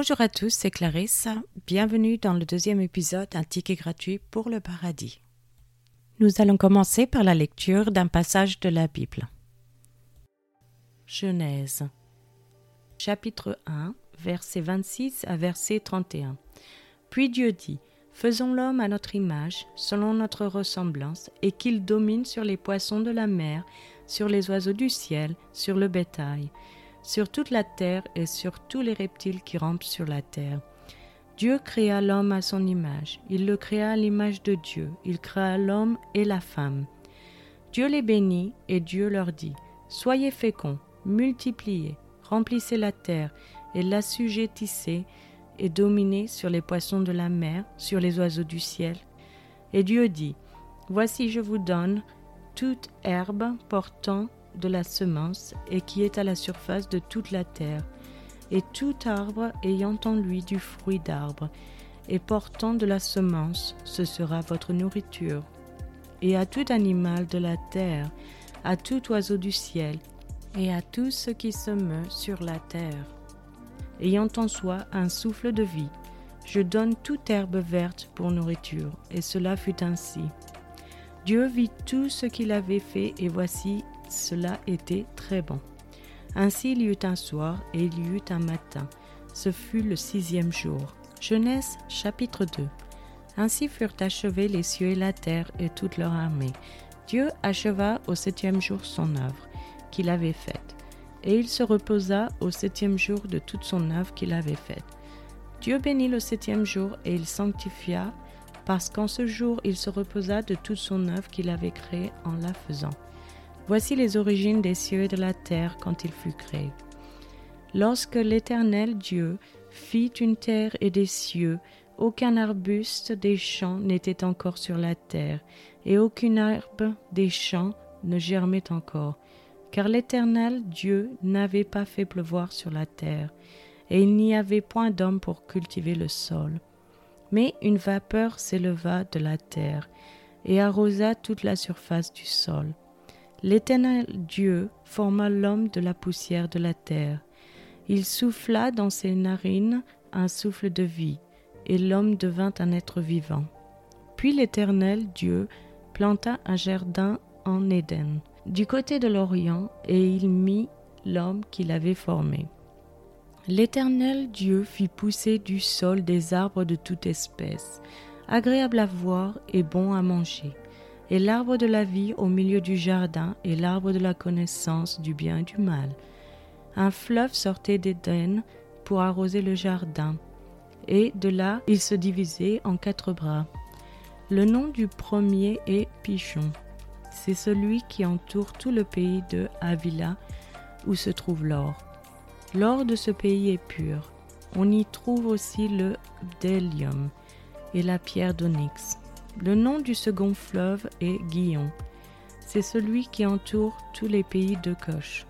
Bonjour à tous, c'est Clarisse. Bienvenue dans le deuxième épisode Un ticket gratuit pour le paradis. Nous allons commencer par la lecture d'un passage de la Bible. Genèse, chapitre 1, versets 26 à verset 31. Puis Dieu dit Faisons l'homme à notre image, selon notre ressemblance, et qu'il domine sur les poissons de la mer, sur les oiseaux du ciel, sur le bétail, sur toute la terre et sur tous les reptiles qui rampent sur la terre. Dieu créa l'homme à son image, il le créa à l'image de Dieu, il créa l'homme et la femme. Dieu les bénit et Dieu leur dit, Soyez féconds, multipliez, remplissez la terre et l'assujettissez et dominez sur les poissons de la mer, sur les oiseaux du ciel. Et Dieu dit, Voici je vous donne toute herbe portant de la semence et qui est à la surface de toute la terre, et tout arbre ayant en lui du fruit d'arbre, et portant de la semence, ce sera votre nourriture. Et à tout animal de la terre, à tout oiseau du ciel, et à tout ce qui se meut sur la terre, ayant en soi un souffle de vie, je donne toute herbe verte pour nourriture, et cela fut ainsi. Dieu vit tout ce qu'il avait fait, et voici, cela était très bon. Ainsi il y eut un soir, et il y eut un matin. Ce fut le sixième jour. Genèse chapitre 2. Ainsi furent achevés les cieux et la terre et toute leur armée. Dieu acheva au septième jour son œuvre qu'il avait faite, et il se reposa au septième jour de toute son œuvre qu'il avait faite. Dieu bénit le septième jour et il sanctifia parce qu'en ce jour il se reposa de toute son œuvre qu'il avait créée en la faisant. Voici les origines des cieux et de la terre quand il fut créé. Lorsque l'Éternel Dieu fit une terre et des cieux, aucun arbuste des champs n'était encore sur la terre, et aucune herbe des champs ne germait encore, car l'Éternel Dieu n'avait pas fait pleuvoir sur la terre, et il n'y avait point d'homme pour cultiver le sol. Mais une vapeur s'éleva de la terre et arrosa toute la surface du sol. L'Éternel Dieu forma l'homme de la poussière de la terre. Il souffla dans ses narines un souffle de vie, et l'homme devint un être vivant. Puis l'Éternel Dieu planta un jardin en Éden, du côté de l'Orient, et il mit l'homme qu'il avait formé. L'Éternel Dieu fit pousser du sol des arbres de toute espèce, agréables à voir et bons à manger, et l'arbre de la vie au milieu du jardin et l'arbre de la connaissance du bien et du mal. Un fleuve sortait d'Éden pour arroser le jardin, et de là il se divisait en quatre bras. Le nom du premier est Pichon. C'est celui qui entoure tout le pays de Avila où se trouve l'or. L'or de ce pays est pur. On y trouve aussi le bdellium et la pierre d'onyx. Le nom du second fleuve est Guillon. C'est celui qui entoure tous les pays de Coche.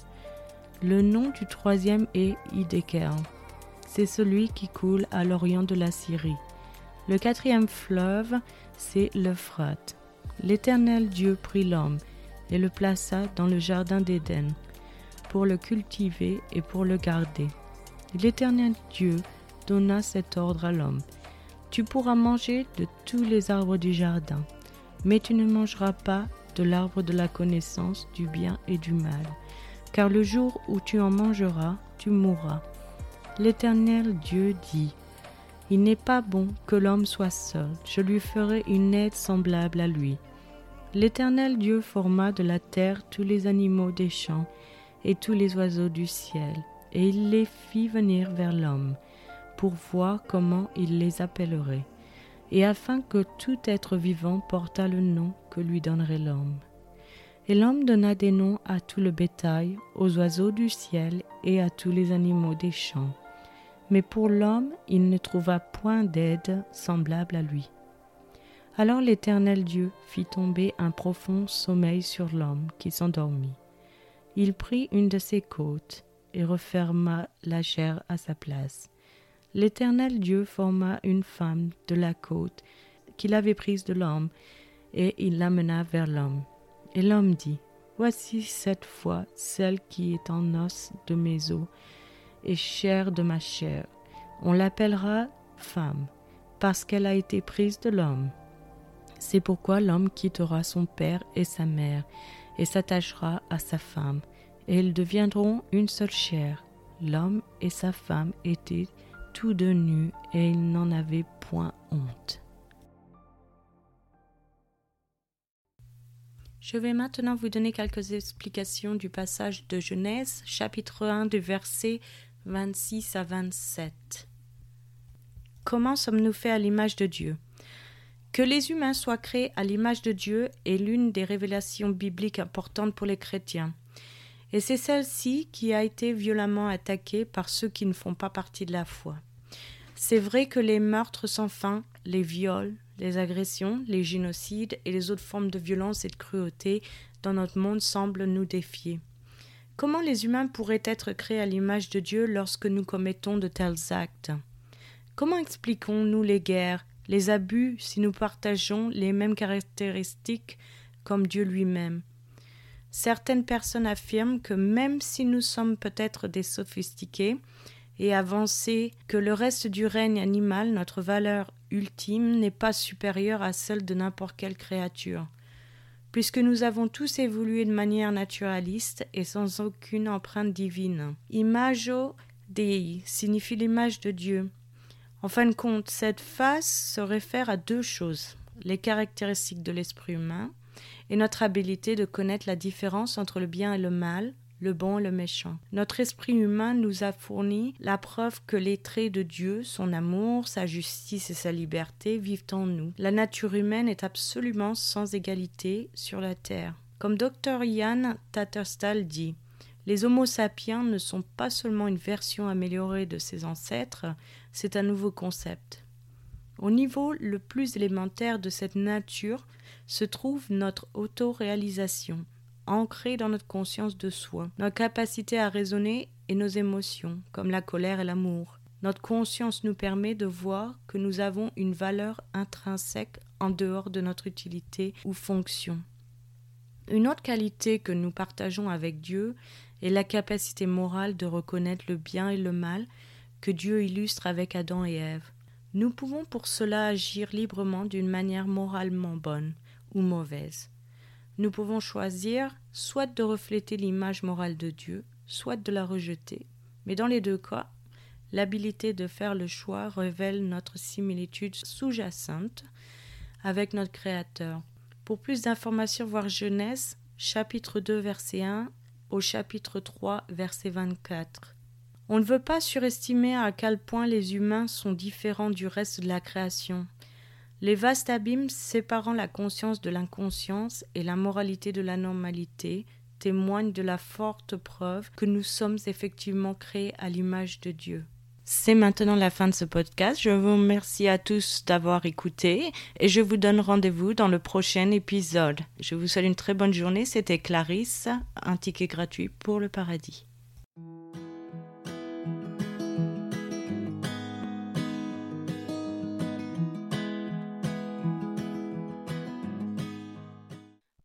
Le nom du troisième est Idéker. C'est celui qui coule à l'orient de la Syrie. Le quatrième fleuve, c'est l'Euphrate. L'Éternel Dieu prit l'homme et le plaça dans le jardin d'Éden pour le cultiver et pour le garder. L'Éternel Dieu donna cet ordre à l'homme. Tu pourras manger de tous les arbres du jardin, mais tu ne mangeras pas de l'arbre de la connaissance du bien et du mal, car le jour où tu en mangeras, tu mourras. L'Éternel Dieu dit, Il n'est pas bon que l'homme soit seul, je lui ferai une aide semblable à lui. L'Éternel Dieu forma de la terre tous les animaux des champs, et tous les oiseaux du ciel, et il les fit venir vers l'homme, pour voir comment il les appellerait, et afin que tout être vivant portât le nom que lui donnerait l'homme. Et l'homme donna des noms à tout le bétail, aux oiseaux du ciel et à tous les animaux des champs. Mais pour l'homme, il ne trouva point d'aide semblable à lui. Alors l'Éternel Dieu fit tomber un profond sommeil sur l'homme qui s'endormit. Il prit une de ses côtes et referma la chair à sa place. L'Éternel Dieu forma une femme de la côte qu'il avait prise de l'homme, et il l'amena vers l'homme. Et l'homme dit, Voici cette fois celle qui est en os de mes os et chair de ma chair. On l'appellera femme, parce qu'elle a été prise de l'homme. C'est pourquoi l'homme quittera son père et sa mère, et s'attachera à sa femme, et ils deviendront une seule chair. L'homme et sa femme étaient tous deux nus, et ils n'en avaient point honte. Je vais maintenant vous donner quelques explications du passage de Genèse, chapitre 1, du verset 26 à 27. Comment sommes-nous faits à l'image de Dieu? Que les humains soient créés à l'image de Dieu est l'une des révélations bibliques importantes pour les chrétiens. Et c'est celle-ci qui a été violemment attaquée par ceux qui ne font pas partie de la foi. C'est vrai que les meurtres sans fin, les viols, les agressions, les génocides et les autres formes de violence et de cruauté dans notre monde semblent nous défier. Comment les humains pourraient être créés à l'image de Dieu lorsque nous commettons de tels actes? Comment expliquons-nous les guerres, les abus si nous partageons les mêmes caractéristiques comme Dieu lui-même? Certaines personnes affirment que même si nous sommes peut-être des sophistiqués et avancés, que le reste du règne animal, notre valeur ultime n'est pas supérieure à celle de n'importe quelle créature. Puisque nous avons tous évolué de manière naturaliste et sans aucune empreinte divine. Imago Dei signifie l'image de Dieu. En fin de compte, cette face se réfère à deux choses les caractéristiques de l'esprit humain et notre habilité de connaître la différence entre le bien et le mal, le bon le méchant. Notre esprit humain nous a fourni la preuve que les traits de Dieu, son amour, sa justice et sa liberté vivent en nous. La nature humaine est absolument sans égalité sur la terre. Comme Dr Ian Tattersall dit, les Homo sapiens ne sont pas seulement une version améliorée de ses ancêtres, c'est un nouveau concept. Au niveau le plus élémentaire de cette nature se trouve notre autoréalisation ancrés dans notre conscience de soi, notre capacité à raisonner et nos émotions, comme la colère et l'amour. Notre conscience nous permet de voir que nous avons une valeur intrinsèque en dehors de notre utilité ou fonction. Une autre qualité que nous partageons avec Dieu est la capacité morale de reconnaître le bien et le mal que Dieu illustre avec Adam et Ève. Nous pouvons pour cela agir librement d'une manière moralement bonne ou mauvaise. Nous pouvons choisir soit de refléter l'image morale de Dieu, soit de la rejeter. Mais dans les deux cas, l'habilité de faire le choix révèle notre similitude sous-jacente avec notre Créateur. Pour plus d'informations, voir Genèse, chapitre 2, verset 1 au chapitre 3, verset 24. On ne veut pas surestimer à quel point les humains sont différents du reste de la création. Les vastes abîmes séparant la conscience de l'inconscience et la moralité de la normalité témoignent de la forte preuve que nous sommes effectivement créés à l'image de Dieu. C'est maintenant la fin de ce podcast. Je vous remercie à tous d'avoir écouté et je vous donne rendez-vous dans le prochain épisode. Je vous souhaite une très bonne journée. C'était Clarisse, un ticket gratuit pour le paradis.